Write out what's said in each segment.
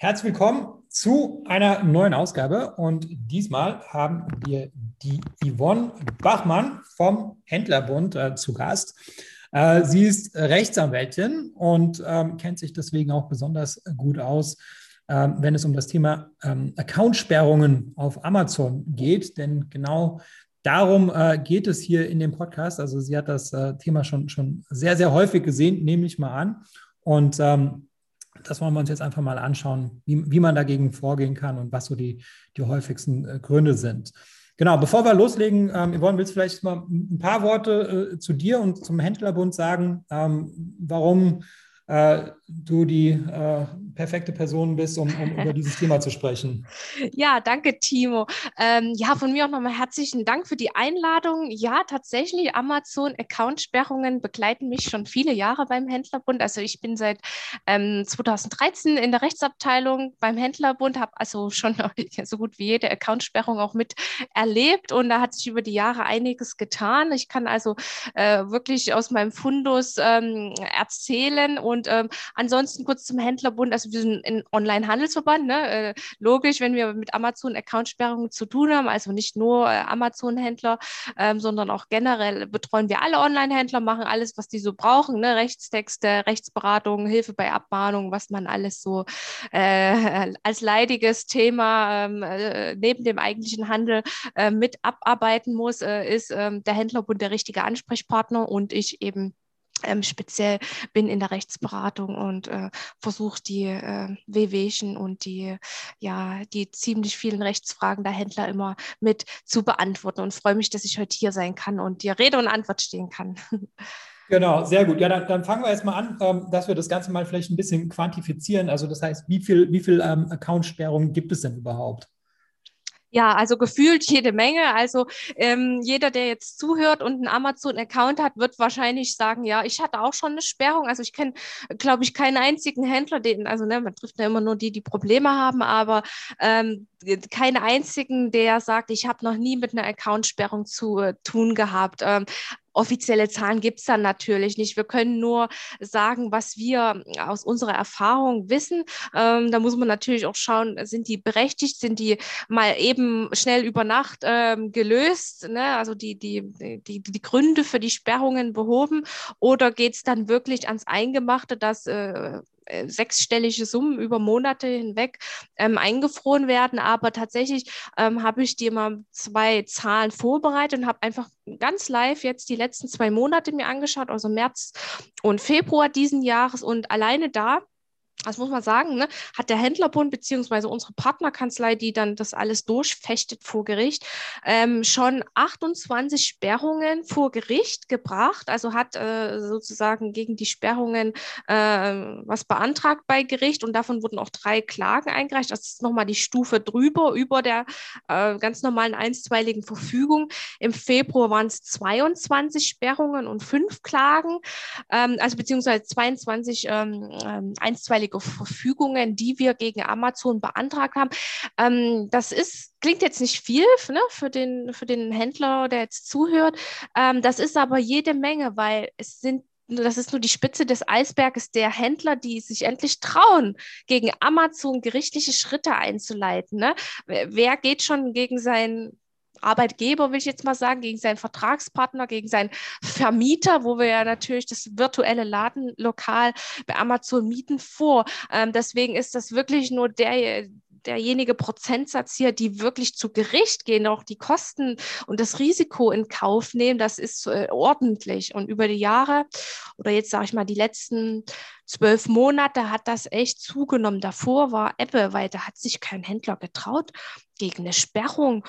Herzlich willkommen zu einer neuen Ausgabe und diesmal haben wir die Yvonne Bachmann vom Händlerbund äh, zu Gast. Äh, sie ist Rechtsanwältin und ähm, kennt sich deswegen auch besonders gut aus, äh, wenn es um das Thema ähm, Accountsperrungen auf Amazon geht, denn genau darum äh, geht es hier in dem Podcast. Also sie hat das äh, Thema schon, schon sehr, sehr häufig gesehen, nehme ich mal an. Und ähm, das wollen wir uns jetzt einfach mal anschauen, wie, wie man dagegen vorgehen kann und was so die, die häufigsten äh, Gründe sind. Genau, bevor wir loslegen, ähm, Yvonne, willst du vielleicht mal ein paar Worte äh, zu dir und zum Händlerbund sagen, ähm, warum äh, du die äh, perfekte Person bist, um, um über dieses Thema zu sprechen. Ja, danke, Timo. Ähm, ja, von mir auch nochmal herzlichen Dank für die Einladung. Ja, tatsächlich, Amazon-Account-Sperrungen begleiten mich schon viele Jahre beim Händlerbund. Also ich bin seit ähm, 2013 in der Rechtsabteilung beim Händlerbund, habe also schon so gut wie jede Account-Sperrung auch mit erlebt und da hat sich über die Jahre einiges getan. Ich kann also äh, wirklich aus meinem Fundus ähm, erzählen und ähm, ansonsten kurz zum Händlerbund. Also wir sind ein Online-Handelsverband. Ne? Äh, logisch, wenn wir mit Amazon-Accountsperrungen zu tun haben, also nicht nur äh, Amazon-Händler, ähm, sondern auch generell betreuen wir alle Online-Händler, machen alles, was die so brauchen. Ne? Rechtstexte, Rechtsberatung, Hilfe bei Abmahnungen, was man alles so äh, als leidiges Thema ähm, äh, neben dem eigentlichen Handel äh, mit abarbeiten muss, äh, ist ähm, der Händlerbund der richtige Ansprechpartner und ich eben ähm, speziell bin in der Rechtsberatung und äh, versuche die äh, WWchen und die, ja, die ziemlich vielen Rechtsfragen der Händler immer mit zu beantworten und freue mich, dass ich heute hier sein kann und dir Rede und Antwort stehen kann. Genau, sehr gut. Ja, dann, dann fangen wir erstmal an, ähm, dass wir das Ganze mal vielleicht ein bisschen quantifizieren. Also das heißt, wie viel, wie viel ähm, Account-Sperrungen gibt es denn überhaupt? Ja, also gefühlt jede Menge. Also ähm, jeder, der jetzt zuhört und einen Amazon-Account hat, wird wahrscheinlich sagen, ja, ich hatte auch schon eine Sperrung. Also ich kenne, glaube ich, keinen einzigen Händler, den, also ne, man trifft ja immer nur die, die Probleme haben, aber ähm, keinen einzigen, der sagt, ich habe noch nie mit einer Accountsperrung zu äh, tun gehabt. Ähm, offizielle Zahlen gibt es dann natürlich nicht. Wir können nur sagen, was wir aus unserer Erfahrung wissen. Ähm, da muss man natürlich auch schauen, sind die berechtigt, sind die mal eben schnell über Nacht ähm, gelöst, ne? also die, die, die, die Gründe für die Sperrungen behoben oder geht es dann wirklich ans Eingemachte, dass äh, äh, sechsstellige Summen über Monate hinweg ähm, eingefroren werden. Aber tatsächlich ähm, habe ich dir mal zwei Zahlen vorbereitet und habe einfach ganz live jetzt die letzten zwei Monate mir angeschaut, also März und Februar diesen Jahres. Und alleine da das muss man sagen, ne, hat der Händlerbund beziehungsweise unsere Partnerkanzlei, die dann das alles durchfechtet vor Gericht, ähm, schon 28 Sperrungen vor Gericht gebracht. Also hat äh, sozusagen gegen die Sperrungen äh, was beantragt bei Gericht und davon wurden auch drei Klagen eingereicht. Das ist nochmal die Stufe drüber, über der äh, ganz normalen einstweiligen Verfügung. Im Februar waren es 22 Sperrungen und fünf Klagen, ähm, also beziehungsweise 22 ähm, ähm, einstweilige einstweilige Verfügungen, die wir gegen Amazon beantragt haben. Ähm, das ist, klingt jetzt nicht viel ne, für, den, für den Händler, der jetzt zuhört. Ähm, das ist aber jede Menge, weil es sind das ist nur die Spitze des Eisberges der Händler, die sich endlich trauen, gegen Amazon gerichtliche Schritte einzuleiten. Ne? Wer geht schon gegen seinen Arbeitgeber, will ich jetzt mal sagen, gegen seinen Vertragspartner, gegen seinen Vermieter, wo wir ja natürlich das virtuelle Ladenlokal bei Amazon mieten vor. Ähm, deswegen ist das wirklich nur der, derjenige Prozentsatz hier, die wirklich zu Gericht gehen, auch die Kosten und das Risiko in Kauf nehmen, das ist äh, ordentlich. Und über die Jahre oder jetzt sage ich mal die letzten zwölf Monate hat das echt zugenommen. Davor war Ebbe, weil da hat sich kein Händler getraut, gegen eine Sperrung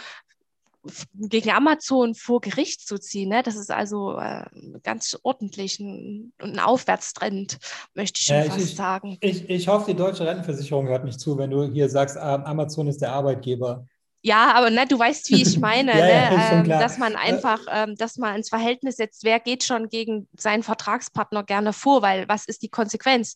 gegen Amazon vor Gericht zu ziehen. Ne? Das ist also äh, ganz ordentlich ein, ein Aufwärtstrend, möchte ich schon ja, fast ich, sagen. Ich, ich hoffe, die deutsche Rentenversicherung hört nicht zu, wenn du hier sagst, ähm, Amazon ist der Arbeitgeber. Ja, aber ne, du weißt, wie ich meine, ja, ne? ja, ähm, dass man einfach, ähm, dass man ins Verhältnis setzt, wer geht schon gegen seinen Vertragspartner gerne vor, weil was ist die Konsequenz?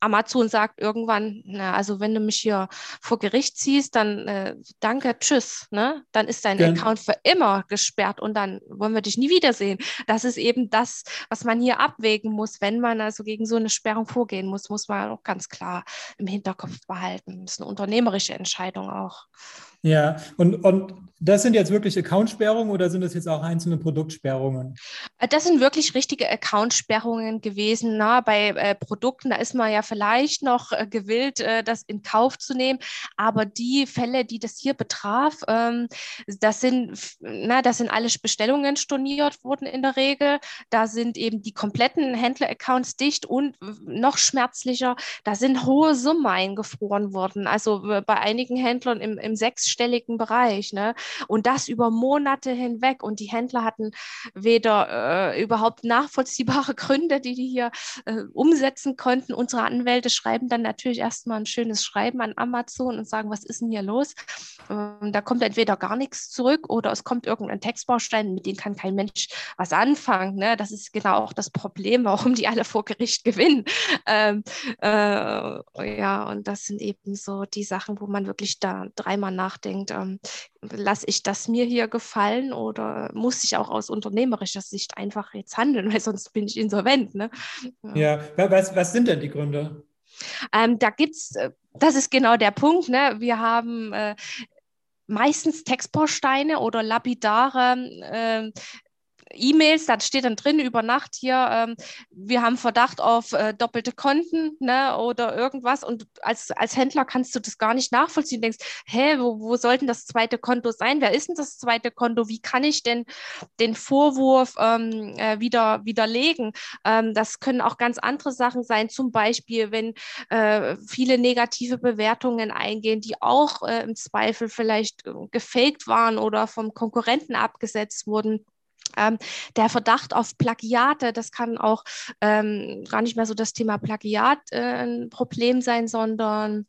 Amazon sagt irgendwann, na, also wenn du mich hier vor Gericht ziehst, dann äh, danke, tschüss, ne? Dann ist dein ja. Account für immer gesperrt und dann wollen wir dich nie wiedersehen. Das ist eben das, was man hier abwägen muss, wenn man also gegen so eine Sperrung vorgehen muss, muss man auch ganz klar im Hinterkopf behalten. Das ist eine unternehmerische Entscheidung auch. Ja, und, und das sind jetzt wirklich Accountsperrungen oder sind das jetzt auch einzelne Produktsperrungen? Äh, das sind wirklich richtige Accountsperrungen gewesen. Na, bei äh, Produkten, da ist man ja vielleicht noch äh, gewillt, äh, das in Kauf zu nehmen. Aber die Fälle, die das hier betraf, ähm, das, sind, na, das sind alle Bestellungen storniert worden in der Regel. Da sind eben die kompletten Händler-Accounts dicht und noch schmerzlicher, da sind hohe Summen eingefroren worden. Also bei einigen Händlern im, im sechs sechsstelligen Bereich. Ne? Und das über Monate hinweg. Und die Händler hatten weder äh, überhaupt nachvollziehbare Gründe, die die hier äh, umsetzen konnten. Unsere Anwälte schreiben dann natürlich erstmal ein schönes Schreiben an Amazon und sagen, was ist denn hier los? Ähm, da kommt entweder gar nichts zurück oder es kommt irgendein Textbaustein, mit dem kann kein Mensch was anfangen. Ne? Das ist genau auch das Problem, warum die alle vor Gericht gewinnen. Ähm, äh, ja, und das sind eben so die Sachen, wo man wirklich da dreimal nach nachdenkt, ähm, lasse ich das mir hier gefallen oder muss ich auch aus unternehmerischer Sicht einfach jetzt handeln, weil sonst bin ich insolvent. Ne? Ja, ja was, was sind denn die Gründe? Ähm, da gibt es, äh, das ist genau der Punkt, ne? wir haben äh, meistens Textbausteine oder lapidare äh, E-Mails, da steht dann drin über Nacht hier, ähm, wir haben Verdacht auf äh, doppelte Konten ne, oder irgendwas. Und als, als Händler kannst du das gar nicht nachvollziehen. Du denkst, hä, wo, wo soll denn das zweite Konto sein? Wer ist denn das zweite Konto? Wie kann ich denn den Vorwurf ähm, äh, wieder widerlegen? Ähm, das können auch ganz andere Sachen sein, zum Beispiel, wenn äh, viele negative Bewertungen eingehen, die auch äh, im Zweifel vielleicht äh, gefaked waren oder vom Konkurrenten abgesetzt wurden. Ähm, der Verdacht auf Plagiate, das kann auch ähm, gar nicht mehr so das Thema Plagiat äh, ein Problem sein, sondern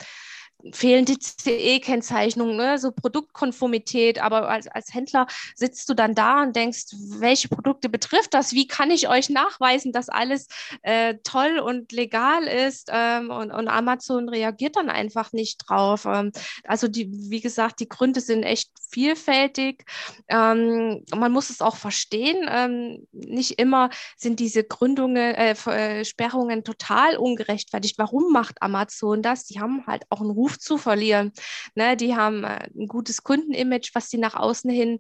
fehlende CE-Kennzeichnung, ne? so Produktkonformität, aber als, als Händler sitzt du dann da und denkst, welche Produkte betrifft das? Wie kann ich euch nachweisen, dass alles äh, toll und legal ist? Ähm, und, und, Amazon reagiert dann einfach nicht drauf. Ähm, also die, wie gesagt, die Gründe sind echt vielfältig. Ähm, man muss es auch verstehen. Ähm, nicht immer sind diese Gründungen, äh, äh, Sperrungen total ungerechtfertigt. Warum macht Amazon das? Die haben halt auch einen Ruf Ruf zu verlieren. Ne, die haben äh, ein gutes Kundenimage, was sie nach außen hin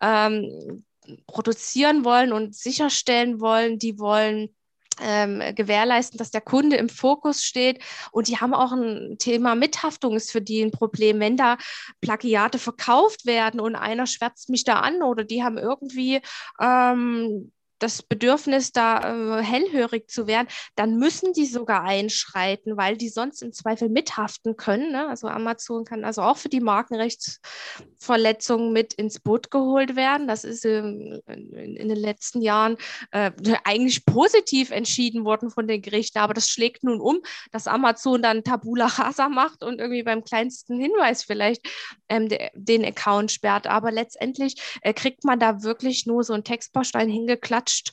ähm, produzieren wollen und sicherstellen wollen. Die wollen ähm, gewährleisten, dass der Kunde im Fokus steht. Und die haben auch ein Thema Mithaftung ist für die ein Problem. Wenn da Plagiate verkauft werden und einer schwärzt mich da an oder die haben irgendwie ähm, das Bedürfnis, da äh, hellhörig zu werden, dann müssen die sogar einschreiten, weil die sonst im Zweifel mithaften können. Ne? Also Amazon kann also auch für die Markenrechtsverletzungen mit ins Boot geholt werden. Das ist ähm, in, in, den letzten Jahren äh, eigentlich positiv entschieden worden von den Gerichten, aber das schlägt nun um, dass Amazon dann Tabula rasa macht und irgendwie beim kleinsten Hinweis vielleicht ähm, de, den Account sperrt. Aber letztendlich äh, kriegt man da wirklich nur so einen Textbaustein hingeklatscht rutscht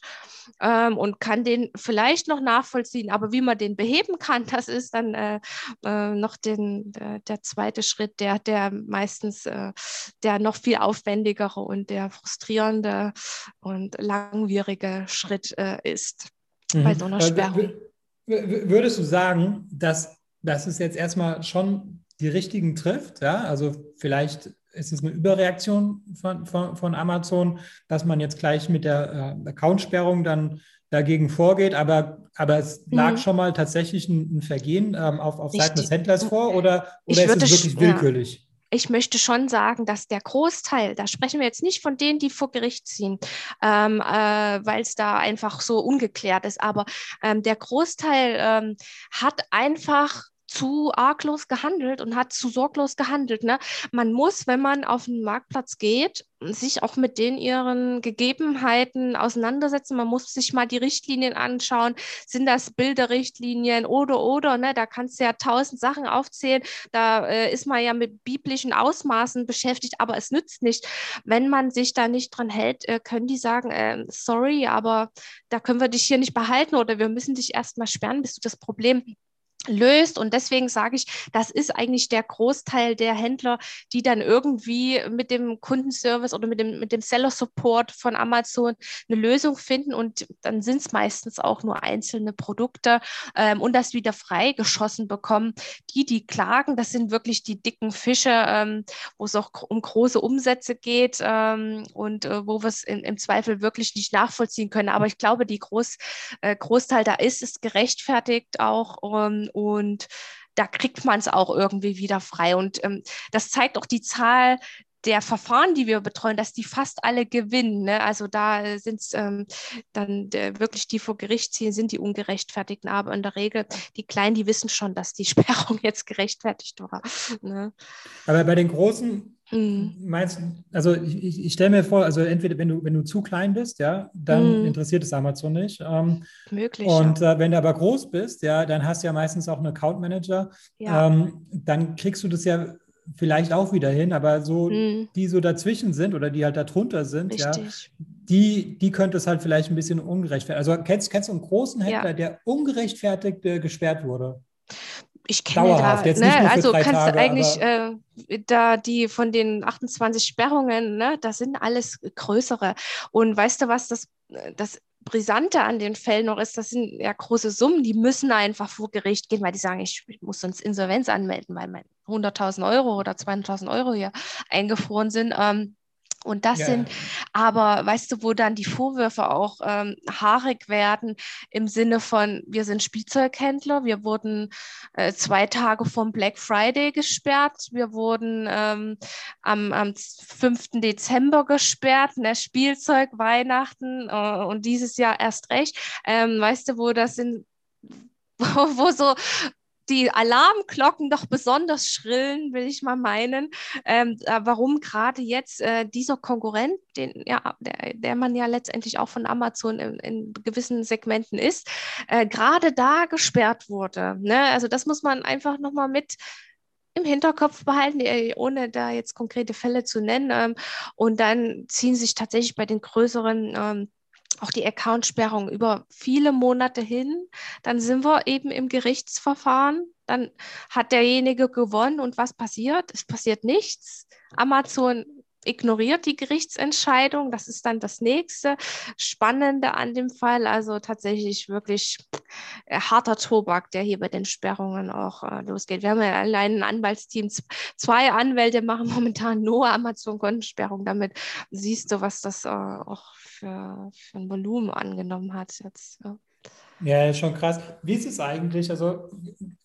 ähm, und kann den vielleicht noch nachvollziehen. Aber wie man den beheben kann, das ist dann äh, äh, noch den, der, der, zweite Schritt, der, der meistens äh, der noch viel aufwendigere und der frustrierende und langwierige Schritt äh, ist mhm. bei so einer äh, Sperrung. Würdest du sagen, dass, dass es jetzt erstmal schon die richtigen trifft? Ja? Also vielleicht ist es eine Überreaktion von, von, von Amazon, dass man jetzt gleich mit der äh, Accountsperrung dann dagegen vorgeht, aber, aber es lag mhm. schon mal tatsächlich ein, ein Vergehen ähm, auf, auf Seiten des Händlers vor oder, oder ist es wirklich willkürlich? Ja ich möchte schon sagen, dass der Großteil, da sprechen wir jetzt nicht von denen, die vor Gericht ziehen, ähm, äh, weil es da einfach so ungeklärt ist, aber ähm, der Großteil ähm, hat einfach zu arglos gehandelt und hat zu sorglos gehandelt. Ne? Man muss, wenn man auf den Marktplatz geht, sich auch mit den ihren Gegebenheiten auseinandersetzen. Man muss sich mal die Richtlinien anschauen. Sind das Bilderrichtlinien oder oder? Ne? Da kannst du ja tausend Sachen aufzählen. Da äh, ist man ja mit biblischen Ausmaßen beschäftigt, aber es nützt nicht. Wenn man sich da nicht dran hält, äh, können die sagen, äh, sorry, aber da können wir dich hier nicht behalten oder wir müssen dich erstmal sperren, bis du das Problem löst. Und deswegen sage ich, das ist eigentlich der Großteil der Händler, die dann irgendwie mit dem Kundenservice oder mit dem, mit dem Seller-Support von Amazon eine Lösung finden. Und dann sind es meistens auch nur einzelne Produkte ähm, und das wieder freigeschossen bekommen. Die, die klagen, das sind wirklich die dicken Fische, ähm, wo es auch um große Umsätze geht ähm, und äh, wo wir es im Zweifel wirklich nicht nachvollziehen können. Aber ich glaube, die Groß, äh, Großteil da ist, ist gerechtfertigt auch ähm, und da kriegt man es auch irgendwie wieder frei. Und ähm, das zeigt auch die Zahl der Verfahren, die wir betreuen, dass die fast alle gewinnen. Ne? Also da sind es ähm, dann äh, wirklich die vor Gericht ziehen, sind die ungerechtfertigten. Aber in der Regel, die Kleinen, die wissen schon, dass die Sperrung jetzt gerechtfertigt war. Ne? Aber bei den Großen Mhm. Meinst also ich, ich, stelle mir vor, also entweder wenn du, wenn du zu klein bist, ja, dann mhm. interessiert es Amazon nicht. Ähm, Möglich. Und ja. äh, wenn du aber groß bist, ja, dann hast du ja meistens auch einen Account Manager. Ja. Ähm, dann kriegst du das ja vielleicht auch wieder hin, aber so, mhm. die so dazwischen sind oder die halt darunter sind, Richtig. ja, die, die könnte es halt vielleicht ein bisschen ungerechtfertigt. Also kennst, kennst du einen großen Händler, ja. der ungerechtfertigt äh, gesperrt wurde? Ich kenne Dauerhaft, da, jetzt ne, also kannst Tage, du eigentlich äh, da die von den 28 Sperrungen, ne, das sind alles größere. Und weißt du was, das, das Brisante an den Fällen noch ist, das sind ja große Summen, die müssen einfach vor Gericht gehen, weil die sagen, ich, ich muss sonst Insolvenz anmelden, weil mein 100.000 Euro oder 200.000 Euro hier eingefroren sind. Ähm, und das ja. sind aber, weißt du, wo dann die Vorwürfe auch ähm, haarig werden im Sinne von, wir sind Spielzeughändler, wir wurden äh, zwei Tage vom Black Friday gesperrt, wir wurden ähm, am, am 5. Dezember gesperrt, ne, Spielzeug, Weihnachten äh, und dieses Jahr erst recht. Ähm, weißt du, wo das sind, wo, wo so die Alarmglocken doch besonders schrillen, will ich mal meinen, ähm, äh, warum gerade jetzt äh, dieser Konkurrent, den, ja, der, der, man ja letztendlich auch von Amazon in, in gewissen Segmenten ist, äh, gerade da gesperrt wurde. Ne? Also das muss man einfach nochmal mit im Hinterkopf behalten, äh, ohne da jetzt konkrete Fälle zu nennen. Ähm, und dann ziehen sich tatsächlich bei den größeren ähm, auch die Accountsperrung über viele Monate hin. Dann sind wir eben im Gerichtsverfahren. Dann hat derjenige gewonnen und was passiert? Es passiert nichts. Amazon ignoriert die Gerichtsentscheidung. Das ist dann das nächste Spannende an dem Fall. Also tatsächlich wirklich äh, harter Tobak, der hier bei den Sperrungen auch äh, losgeht. Wir haben ja allein ein Anwaltsteam. Zwei Anwälte machen momentan nur Amazon-Kontensperrung. Damit siehst du, was das äh, auch für, für ein Volumen angenommen hat jetzt. Ja. Ja, ist schon krass. Wie ist es eigentlich? Also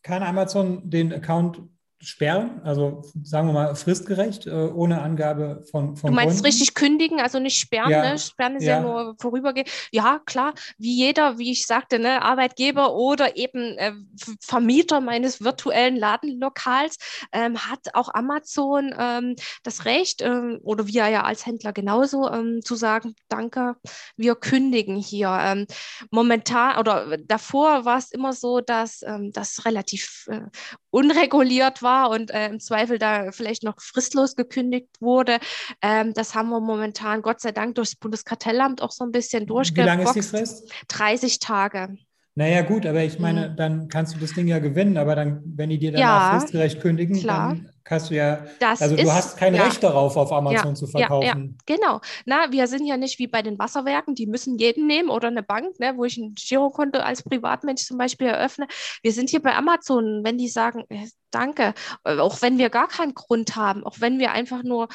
kann Amazon den Account sperren, also sagen wir mal fristgerecht, äh, ohne Angabe von, von Du meinst Gründen. richtig kündigen, also nicht sperren, ja. ne? Sperren ist ja. ja. nur vorübergehen. Ja, klar, wie jeder, wie ich sagte, ne, Arbeitgeber oder eben äh, Vermieter meines virtuellen Ladenlokals ähm, hat auch Amazon ähm, das Recht, ähm, oder wir ja als Händler genauso, ähm, zu sagen, danke, wir kündigen hier. Ähm, momentan oder davor war es immer so, dass ähm, das relativ äh, unreguliert war und äh, im Zweifel da vielleicht noch fristlos gekündigt wurde. Ähm, das haben wir momentan Gott sei Dank durchs Bundeskartellamt auch so ein bisschen durchgeboxt. Wie lange ist die Frist? 30 Tage. Naja, gut, aber ich meine, mhm. dann kannst du das Ding ja gewinnen, aber dann, wenn die dir danach ja, fristgerecht kündigen, klar. dann kannst du ja, das also ist, du hast kein ja. Recht darauf, auf Amazon ja, zu verkaufen. Ja, genau. Na, wir sind ja nicht wie bei den Wasserwerken, die müssen jeden nehmen oder eine Bank, ne, wo ich ein Girokonto als Privatmensch zum Beispiel eröffne. Wir sind hier bei Amazon, wenn die sagen, äh, danke, äh, auch wenn wir gar keinen Grund haben, auch wenn wir einfach nur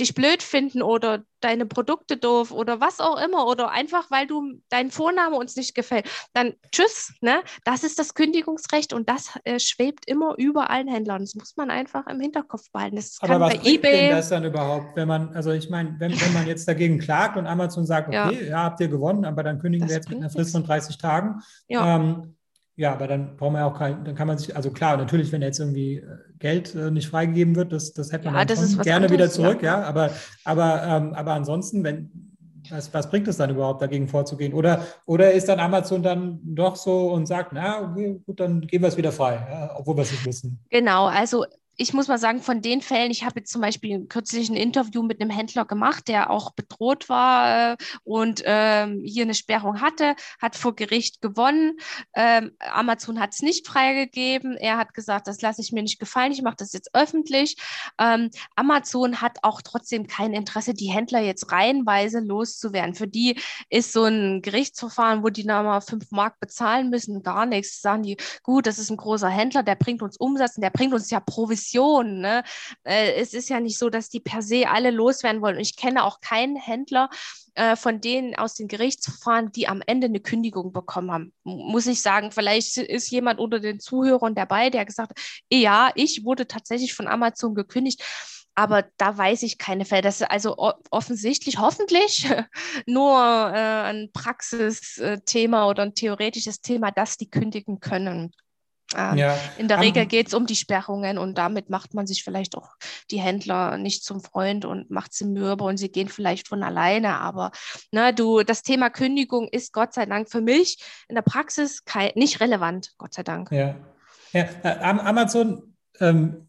dich blöd finden oder deine Produkte doof oder was auch immer oder einfach, weil du dein Vorname uns nicht gefällt, dann tschüss, ne? Das ist das Kündigungsrecht und das äh, schwebt immer über allen Händlern. Das muss man einfach im Hinterkopf behalten. Das Aber was bringt eBay, denn das dann überhaupt, wenn man, also ich meine, wenn, wenn man jetzt dagegen klagt und Amazon sagt, okay, ja, ja habt ihr gewonnen, aber dann kündigen das wir jetzt mit einer Frist von 30 Tagen. Ja. Ähm, ja, aber dann braucht man ja auch kein, dann kann man sich, also klar, natürlich, wenn jetzt irgendwie äh, Geld äh, nicht freigegeben wird, das, das hätte man ja, dann gerne anderes, wieder zurück, ja. ja. aber, aber, ähm, aber ansonsten, wenn, was, was bringt es dann überhaupt, dagegen vorzugehen? Oder, oder ist dann Amazon dann doch so und sagt, na, okay, gut, dann geben wir es wieder frei, ja, obwohl wir es nicht wissen. Genau, also ich muss mal sagen, von den Fällen, ich habe jetzt zum Beispiel kürzlich ein Interview mit einem Händler gemacht, der auch bedroht war äh, und ähm, hier eine Sperrung hatte, hat vor Gericht gewonnen. Ähm, Amazon hat es nicht freigegeben. Er hat gesagt, das lasse ich mir nicht gefallen, ich mache das jetzt öffentlich. Ähm, Amazon hat auch trotzdem kein Interesse, die Händler jetzt reihenweise loszuwerden. Für die ist so ein Gerichtsverfahren, wo die nochmal fünf Mark bezahlen müssen, gar nichts. Sagen die, gut, das ist ein großer Händler, der bringt uns Umsatz und der bringt uns ja Provision. Ne? Äh, es ist ja nicht so, dass die per se alle loswerden wollen. Und ich kenne auch keinen Händler, äh, von denen aus den Gerichtsverfahren, die am Ende eine Kündigung bekommen haben. Muss ich sagen, vielleicht ist jemand unter den Zuhörern dabei, der gesagt hat, ja, ich wurde tatsächlich von Amazon gekündigt. Aber da weiß ich keine Fälle. Das ist also offensichtlich, hoffentlich nur äh, ein Praxisthema oder ein theoretisches Thema, dass die kündigen können. Ähm, ja. In der Regel geht es um die Sperrungen und damit macht man sich vielleicht auch die Händler nicht zum Freund und macht sie mürbe und sie gehen vielleicht von alleine. Aber ne, du, das Thema Kündigung ist Gott sei Dank für mich in der Praxis kein, nicht relevant, Gott sei Dank. Ja, ja. Amazon ähm,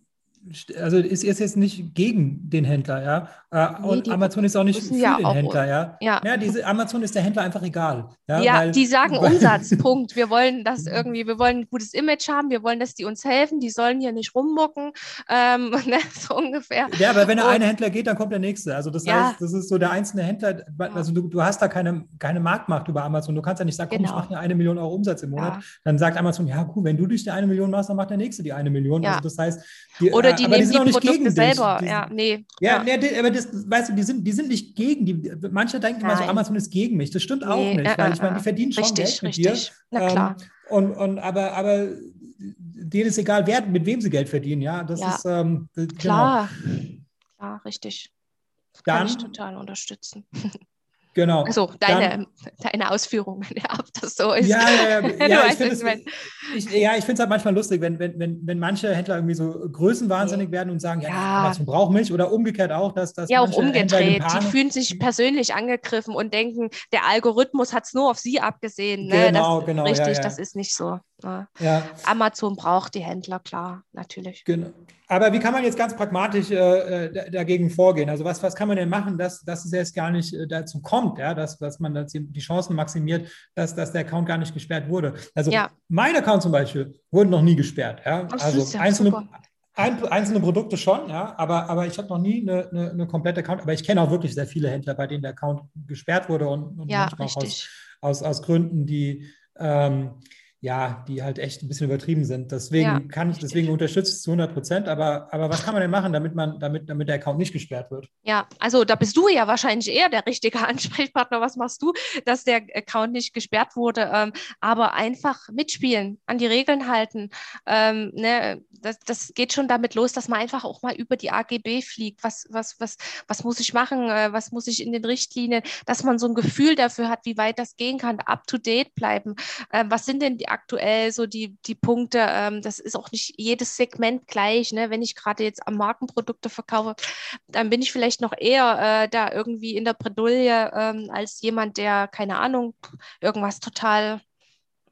also ist, ist jetzt nicht gegen den Händler, ja. Äh, nee, und Amazon ist auch nicht für ja den auch, Händler, ja. Ja, ja diese, Amazon ist der Händler einfach egal. Ja, ja weil, die sagen weil, Umsatz, Punkt. Wir wollen das irgendwie, wir wollen ein gutes Image haben, wir wollen, dass die uns helfen, die sollen hier nicht rummucken, ähm, ne, so ungefähr. Ja, aber wenn der eine Händler geht, dann kommt der nächste. Also das ja. heißt, das ist so der einzelne Händler, also du, du hast da keine, keine Marktmacht über Amazon. Du kannst ja nicht sagen, komm, genau. ich mache eine Million Euro Umsatz im Monat. Dann sagt Amazon, ja gut, wenn du dich die eine Million machst, dann macht der nächste die eine Million. Also das heißt, die, Oder die nehmen die, die Produkte selber. Die, ja, nee. Ja, ja. Nee, aber das, weißt du, die sind, die sind nicht gegen. Die, manche denken immer so, Amazon ist gegen mich. Das stimmt auch nee, nicht, weil äh, ich meine, die verdienen schon richtig, Geld mit richtig. dir. Na klar. Ähm, und, und, aber, aber denen ist egal, wer, mit wem sie Geld verdienen. Ja, das ja. ist ähm, genau. klar. Klar, richtig. Dann, Kann ich total unterstützen. Genau. Also deine, Dann, deine Ausführungen, ob das so ist. Ja, ja, ja. ja ich finde es ja, halt manchmal lustig, wenn, wenn, wenn, wenn manche Händler irgendwie so größenwahnsinnig okay. werden und sagen, ja, ja. Amazon braucht mich oder umgekehrt auch, dass das. Ja, auch umgedreht. Die fühlen sich persönlich angegriffen und denken, der Algorithmus hat es nur auf sie abgesehen. Ne? Genau, das, genau. Richtig, ja, das ist nicht so. Ne? Ja. Amazon braucht die Händler, klar, natürlich. Genau. Aber wie kann man jetzt ganz pragmatisch äh, äh dagegen vorgehen? Also was, was kann man denn machen, dass, dass es jetzt gar nicht äh, dazu kommt, ja, dass, dass man das, die Chancen maximiert, dass, dass der Account gar nicht gesperrt wurde? Also ja. mein Account zum Beispiel wurde noch nie gesperrt. Ja? also ja einzelne, ein, einzelne Produkte schon, ja, aber, aber ich habe noch nie eine, eine, eine, komplette Account, aber ich kenne auch wirklich sehr viele Händler, bei denen der Account gesperrt wurde und, und ja, manchmal auch aus, aus, aus Gründen, die ähm, ja, die halt echt ein bisschen übertrieben sind. Deswegen ja, kann ich, deswegen unterstütze ich es zu 100 Prozent. Aber, aber was kann man denn machen, damit man, damit, damit der Account nicht gesperrt wird? Ja, also da bist du ja wahrscheinlich eher der richtige Ansprechpartner. Was machst du, dass der Account nicht gesperrt wurde? Ähm, aber einfach mitspielen, an die Regeln halten. Ähm, ne, das, das geht schon damit los, dass man einfach auch mal über die AGB fliegt. Was, was, was, was muss ich machen? Äh, was muss ich in den Richtlinien? Dass man so ein Gefühl dafür hat, wie weit das gehen kann, up to date bleiben. Äh, was sind denn die aktuell so die, die Punkte. Ähm, das ist auch nicht jedes Segment gleich. Ne? Wenn ich gerade jetzt am Markenprodukte verkaufe, dann bin ich vielleicht noch eher äh, da irgendwie in der Bredouille ähm, als jemand, der, keine Ahnung, irgendwas total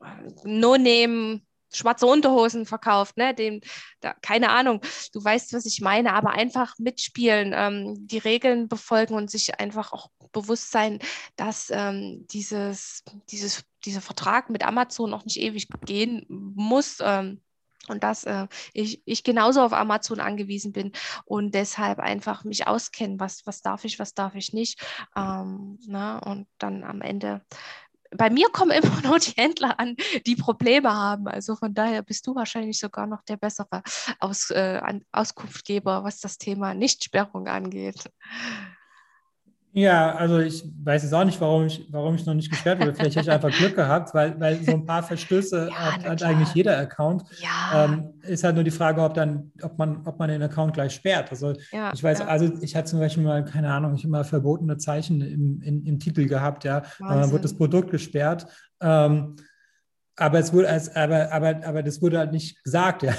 äh, no-name schwarze Unterhosen verkauft, ne? Dem, da, keine Ahnung, du weißt, was ich meine, aber einfach mitspielen, ähm, die Regeln befolgen und sich einfach auch bewusst sein, dass ähm, dieses, dieses, dieser Vertrag mit Amazon auch nicht ewig gehen muss. Ähm, und dass äh, ich, ich genauso auf Amazon angewiesen bin und deshalb einfach mich auskennen, was, was darf ich, was darf ich nicht. Ähm, na, ne? und dann am Ende bei mir kommen immer nur die Händler an, die Probleme haben. Also von daher bist du wahrscheinlich sogar noch der bessere Aus, äh, Auskunftgeber, was das Thema Nichtsperrung angeht. Ja, also ich weiß jetzt auch nicht, warum ich, warum ich noch nicht gesperrt wurde. Vielleicht habe ich einfach Glück gehabt, weil, weil so ein paar Verstöße ja, hat, hat, eigentlich jeder Account. Ja. Ähm, ist halt nur die Frage, ob dann, ob man, ob man den Account gleich sperrt. Also ja, ich weiß, also ich hatte zum Beispiel mal, keine Ahnung, ich habe mal verbotene Zeichen im, in, im Titel gehabt, ja. Dann wird das Produkt gesperrt. Ähm, aber es wurde als, aber, aber, aber das wurde halt nicht gesagt, ja.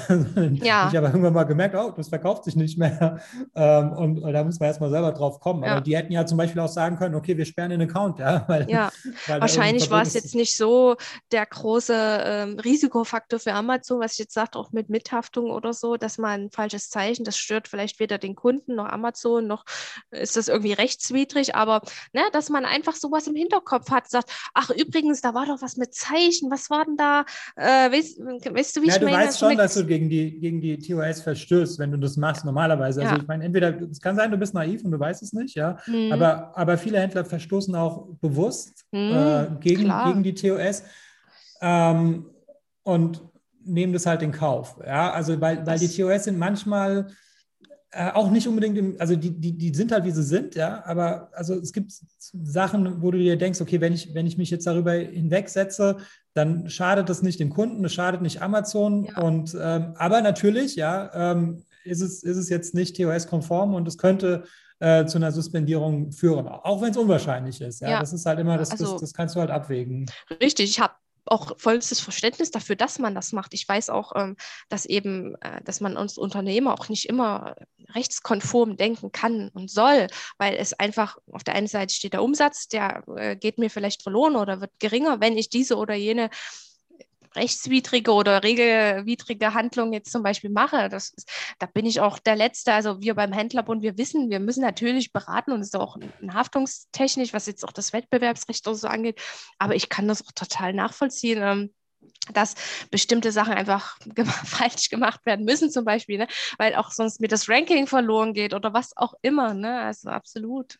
ja. Ich habe irgendwann mal gemerkt, oh, das verkauft sich nicht mehr. Ähm, und, und, da muss man erstmal selber drauf kommen. Ja. Aber die hätten ja zum Beispiel auch sagen können, okay, wir sperren den Account, ja. Weil, ja. Weil Wahrscheinlich war es jetzt nicht so der große ähm, Risikofaktor für Amazon, was ich jetzt sagte, auch mit Mithaftung oder so, dass man ein falsches Zeichen, das stört vielleicht weder den Kunden noch Amazon, noch ist das irgendwie rechtswidrig, aber ne, dass man einfach sowas im Hinterkopf hat, sagt, ach übrigens, da war doch was mit Zeichen, was war denn da, äh, weißt, weißt, du, wie ja, ich meine? du weißt schon, dass du gegen die, gegen die TOS verstößt, wenn du das machst, normalerweise. Also ja. ich meine, entweder, es kann sein, du bist naiv und du weißt es nicht, ja, mhm. aber, aber viele Händler verstoßen auch bewusst mhm, äh, gegen, gegen die TOS ähm, und nehmen das halt in Kauf, ja, also weil, weil die TOS sind manchmal äh, auch nicht unbedingt, im, also die, die, die sind halt, wie sie sind, ja, aber also es gibt Sachen, wo du dir denkst, okay, wenn ich, wenn ich mich jetzt darüber hinwegsetze, dann schadet das nicht dem Kunden, das schadet nicht Amazon. Ja. Und ähm, aber natürlich, ja, ähm, ist, es, ist es jetzt nicht TOS-konform und es könnte äh, zu einer Suspendierung führen, auch wenn es unwahrscheinlich ist. Ja? ja? das ist halt immer, das, also, das, das kannst du halt abwägen. Richtig, ich habe auch vollstes Verständnis dafür, dass man das macht. Ich weiß auch, ähm, dass eben, äh, dass man uns Unternehmer auch nicht immer rechtskonform denken kann und soll, weil es einfach auf der einen Seite steht der Umsatz, der äh, geht mir vielleicht verloren oder wird geringer, wenn ich diese oder jene rechtswidrige oder regelwidrige Handlung jetzt zum Beispiel mache. Das ist, da bin ich auch der Letzte. Also wir beim Händlerbund, wir wissen, wir müssen natürlich beraten und es ist auch haftungstechnisch, was jetzt auch das Wettbewerbsrecht so angeht. Aber ich kann das auch total nachvollziehen. Ähm, dass bestimmte Sachen einfach falsch gemacht werden müssen, zum Beispiel, ne? weil auch sonst mir das Ranking verloren geht oder was auch immer. Ne? Also absolut.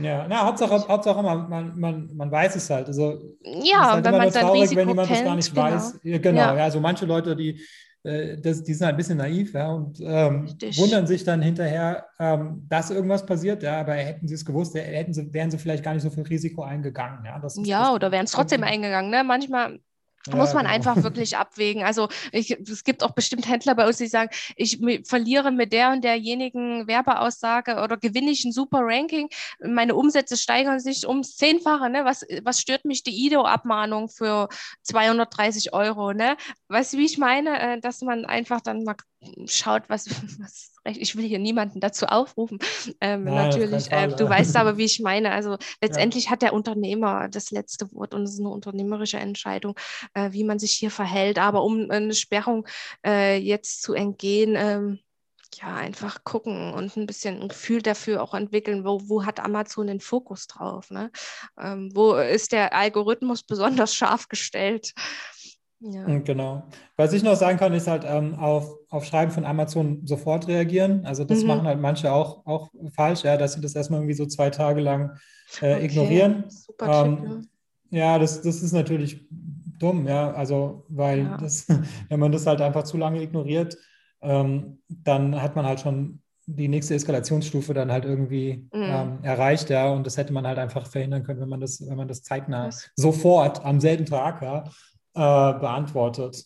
Ja, na, Hauptsache, Hauptsache man, man, man, man weiß es halt. Also, ja, halt wenn man sein traurig, Risiko wenn jemand kennt, das gar nicht genau. weiß. Genau, ja. ja, also manche Leute, die, äh, das, die sind halt ein bisschen naiv ja, und ähm, wundern sich dann hinterher, ähm, dass irgendwas passiert, ja, aber hätten sie es gewusst, hätten sie, wären sie vielleicht gar nicht so viel Risiko eingegangen. Ja, das, ja das, oder wären es trotzdem eingegangen. Ne? Manchmal ja, muss man genau. einfach wirklich abwägen. Also ich, es gibt auch bestimmt Händler bei uns, die sagen, ich verliere mit der und derjenigen Werbeaussage oder gewinne ich ein super Ranking. Meine Umsätze steigern sich ums Zehnfache. Ne? Was, was stört mich die IDO-Abmahnung für 230 Euro? Ne? Weißt du, wie ich meine? Äh, dass man einfach dann mal schaut, was, was ich will hier niemanden dazu aufrufen. Ähm, Nein, natürlich, äh, du weißt aber, wie ich meine. Also letztendlich ja. hat der Unternehmer das letzte Wort und es ist eine unternehmerische Entscheidung, äh, wie man sich hier verhält. Aber um eine Sperrung äh, jetzt zu entgehen, ähm, ja, einfach gucken und ein bisschen ein Gefühl dafür auch entwickeln, wo, wo hat Amazon den Fokus drauf? Ne? Ähm, wo ist der Algorithmus besonders scharf gestellt? Ja. Genau. Was ich noch sagen kann, ist halt ähm, auf, auf Schreiben von Amazon sofort reagieren. Also das mhm. machen halt manche auch, auch falsch, ja, dass sie das erstmal irgendwie so zwei Tage lang äh, okay. ignorieren. Super ähm, ja, das, das ist natürlich dumm, ja. Also, weil ja. das, wenn man das halt einfach zu lange ignoriert, ähm, dann hat man halt schon die nächste Eskalationsstufe dann halt irgendwie mhm. ähm, erreicht, ja. Und das hätte man halt einfach verhindern können, wenn man das, wenn man das zeitnah das. sofort am selben Tag, ja, äh, beantwortet.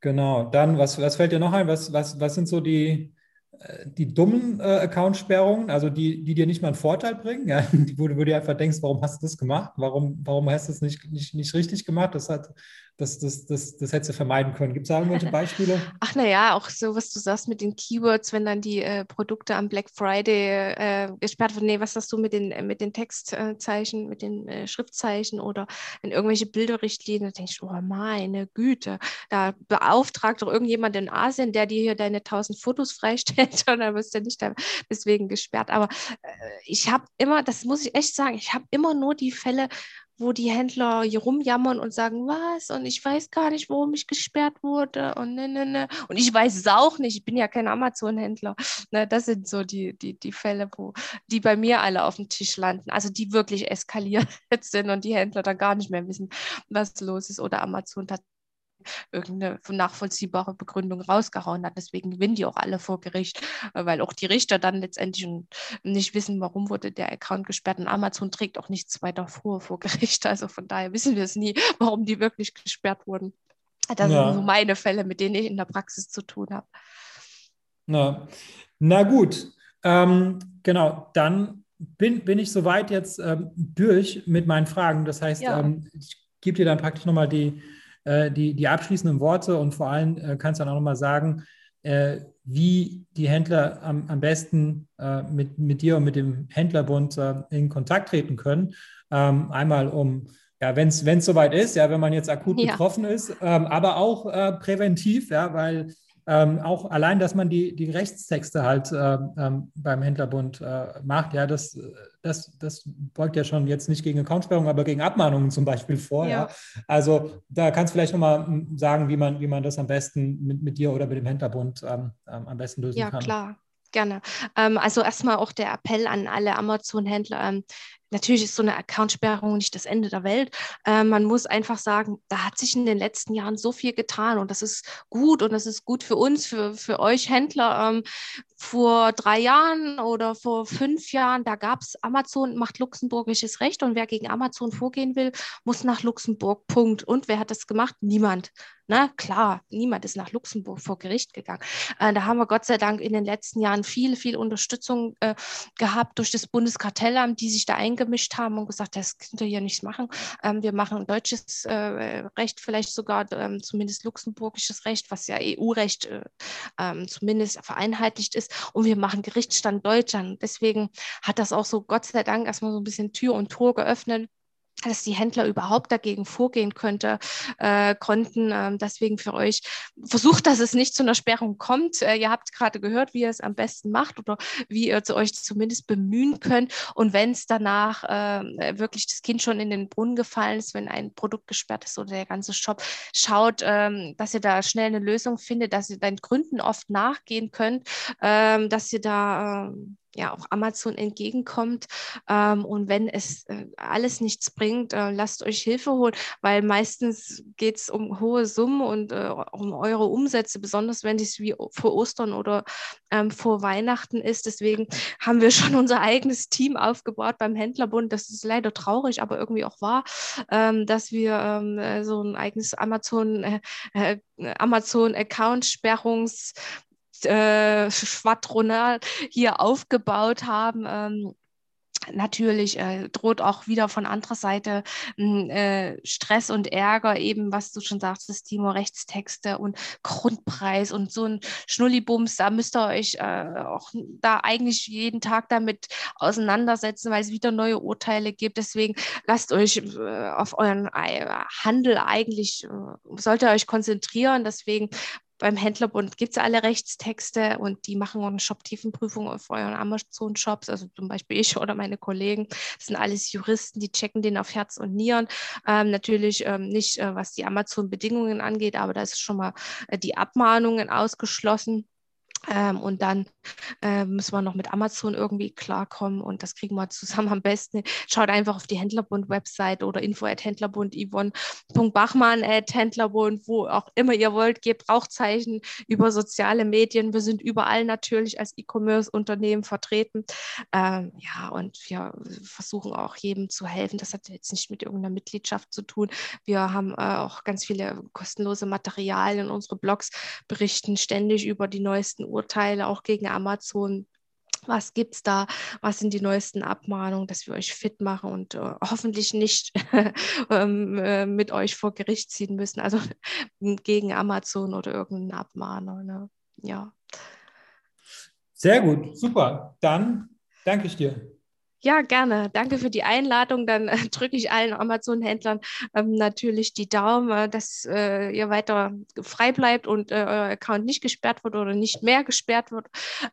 Genau, dann, was, was fällt dir noch ein? Was, was, was sind so die, äh, die dummen äh, Account-Sperrungen, also die, die dir nicht mal einen Vorteil bringen, ja? wo, du, wo du einfach denkst, warum hast du das gemacht? Warum, warum hast du es nicht, nicht, nicht richtig gemacht? Das hat das, das, das, das hättest du vermeiden können. Gibt es da irgendwelche Beispiele? Ach naja, auch so, was du sagst mit den Keywords, wenn dann die äh, Produkte am Black Friday äh, gesperrt werden. Nee, was sagst du mit den, mit den Textzeichen, mit den äh, Schriftzeichen oder in irgendwelche Bilderrichtlinien? Da denkst du, oh meine Güte, da beauftragt doch irgendjemand in Asien, der dir hier deine 1000 Fotos freistellt und dann wirst du nicht deswegen gesperrt. Aber äh, ich habe immer, das muss ich echt sagen, ich habe immer nur die Fälle, wo die Händler hier rumjammern und sagen, was? Und ich weiß gar nicht, warum ich gesperrt wurde. Und ne, ne, ne. Und ich weiß es auch nicht. Ich bin ja kein Amazon-Händler. Ne, das sind so die, die, die Fälle, wo die bei mir alle auf dem Tisch landen. Also die wirklich eskaliert sind und die Händler dann gar nicht mehr wissen, was los ist. Oder Amazon tatsächlich irgendeine nachvollziehbare Begründung rausgehauen hat. Deswegen gewinnen die auch alle vor Gericht, äh, weil auch die Richter dann letztendlich nicht wissen, warum wurde der Account gesperrt. Und Amazon trägt auch nichts weiter vor vor Gericht. Also von daher wissen wir es nie, warum die wirklich gesperrt wurden. Das ja. sind so meine Fälle, mit denen ich in der Praxis zu tun habe. Na, na gut, ähm, genau, dann bin, bin ich soweit jetzt ähm, durch mit meinen Fragen. Das heißt, ja. ähm, ich gebe dir dann praktisch nochmal die, die, die abschließenden Worte und vor allem äh, kannst du dann auch nochmal sagen, äh, wie die Händler am, am besten äh, mit, mit dir und mit dem Händlerbund äh, in Kontakt treten können. Ähm, einmal um ja, wenn es soweit ist, ja, wenn man jetzt akut ja. betroffen ist, ähm, aber auch äh, präventiv, ja, weil ähm, auch allein, dass man die, die Rechtstexte halt äh, ähm, beim Händlerbund äh, macht, ja, das, das, das beugt ja schon jetzt nicht gegen Accountsperrung, aber gegen Abmahnungen zum Beispiel vor. Ja. ja. Also da kannst du vielleicht nochmal hm, sagen, wie man, wie man das am besten mit, mit dir oder mit dem Händlerbund ähm, ähm am besten lösen ja, kann. Ja, klar. Gerne. Ähm, also erstmal auch der Appell an alle Amazon-Händler. Natürlich ist so eine Accountsperrung nicht das Ende der Welt. Äh, man muss einfach sagen, da hat sich in den letzten Jahren so viel getan und das ist gut und das ist gut für uns, für, für euch Händler. Ähm, vor drei Jahren oder vor fünf Jahren, da gab es Amazon macht luxemburgisches Recht und wer gegen Amazon vorgehen will, muss nach Luxemburg. Punkt. Und wer hat das gemacht? Niemand. Na klar, niemand ist nach Luxemburg vor Gericht gegangen. Äh, da haben wir Gott sei Dank in den letzten Jahren viel, viel Unterstützung äh, gehabt durch das Bundeskartellamt, die sich da eingemischt haben und gesagt, das könnt ihr hier nicht machen. Ähm, wir machen deutsches äh, Recht, vielleicht sogar ähm, zumindest luxemburgisches Recht, was ja EU-Recht äh, ähm, zumindest vereinheitlicht ist und wir machen Gerichtsstand Deutschland. Deswegen hat das auch so Gott sei Dank erstmal so ein bisschen Tür und Tor geöffnet dass die Händler überhaupt dagegen vorgehen könnte, äh, konnten. Ähm, deswegen für euch versucht, dass es nicht zu einer Sperrung kommt. Äh, ihr habt gerade gehört, wie ihr es am besten macht oder wie ihr zu euch zumindest bemühen könnt. Und wenn es danach äh, wirklich das Kind schon in den Brunnen gefallen ist, wenn ein Produkt gesperrt ist oder der ganze Shop, schaut, ähm, dass ihr da schnell eine Lösung findet, dass ihr deinen Gründen oft nachgehen könnt, ähm, dass ihr da ähm, ja auch Amazon entgegenkommt. Ähm, und wenn es äh, alles nichts bringt, äh, lasst euch Hilfe holen, weil meistens geht es um hohe Summen und äh, um eure Umsätze, besonders wenn es wie vor Ostern oder ähm, vor Weihnachten ist. Deswegen haben wir schon unser eigenes Team aufgebaut beim Händlerbund. Das ist leider traurig, aber irgendwie auch wahr, ähm, dass wir ähm, äh, so ein eigenes Amazon, äh, äh, Amazon-Account-Sperrungs- äh, Schwadronal hier aufgebaut haben. Ähm, Natürlich äh, droht auch wieder von anderer Seite hm, äh, Stress und Ärger, eben was du schon sagtest, Timo, Rechtstexte und Grundpreis und so ein Schnullibums. Da müsst ihr euch äh, auch da eigentlich jeden Tag damit auseinandersetzen, weil es wieder neue Urteile gibt. Deswegen lasst euch äh, auf euren äh, Handel eigentlich, äh, sollt ihr euch konzentrieren. Deswegen beim Händlerbund gibt es alle Rechtstexte und die machen auch eine Shop-Tiefenprüfung auf euren Amazon-Shops, also zum Beispiel ich oder meine Kollegen. Das sind alles Juristen, die checken den auf Herz und Nieren. Ähm, natürlich ähm, nicht, äh, was die Amazon-Bedingungen angeht, aber da ist schon mal äh, die Abmahnungen ausgeschlossen. Ähm, und dann äh, müssen wir noch mit Amazon irgendwie klarkommen und das kriegen wir zusammen am besten. Schaut einfach auf die Händlerbund-Website oder info at Händlerbund, Yvonne.bachmann at Händlerbund, wo auch immer ihr wollt, gebt Rauchzeichen über soziale Medien. Wir sind überall natürlich als E-Commerce-Unternehmen vertreten. Ähm, ja, und wir versuchen auch jedem zu helfen. Das hat jetzt nicht mit irgendeiner Mitgliedschaft zu tun. Wir haben äh, auch ganz viele kostenlose Materialien. Unsere Blogs berichten ständig über die neuesten Urteile auch gegen Amazon. Was gibt es da? Was sind die neuesten Abmahnungen, dass wir euch fit machen und äh, hoffentlich nicht ähm, äh, mit euch vor Gericht ziehen müssen, also gegen Amazon oder irgendeinen Abmahner. Ne? Ja. Sehr gut, super. Dann danke ich dir. Ja, gerne. Danke für die Einladung. Dann äh, drücke ich allen Amazon-Händlern ähm, natürlich die Daumen, äh, dass äh, ihr weiter frei bleibt und äh, euer Account nicht gesperrt wird oder nicht mehr gesperrt wird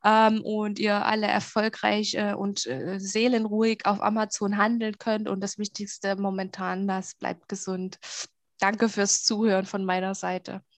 ähm, und ihr alle erfolgreich äh, und äh, seelenruhig auf Amazon handeln könnt. Und das Wichtigste momentan, das bleibt gesund. Danke fürs Zuhören von meiner Seite.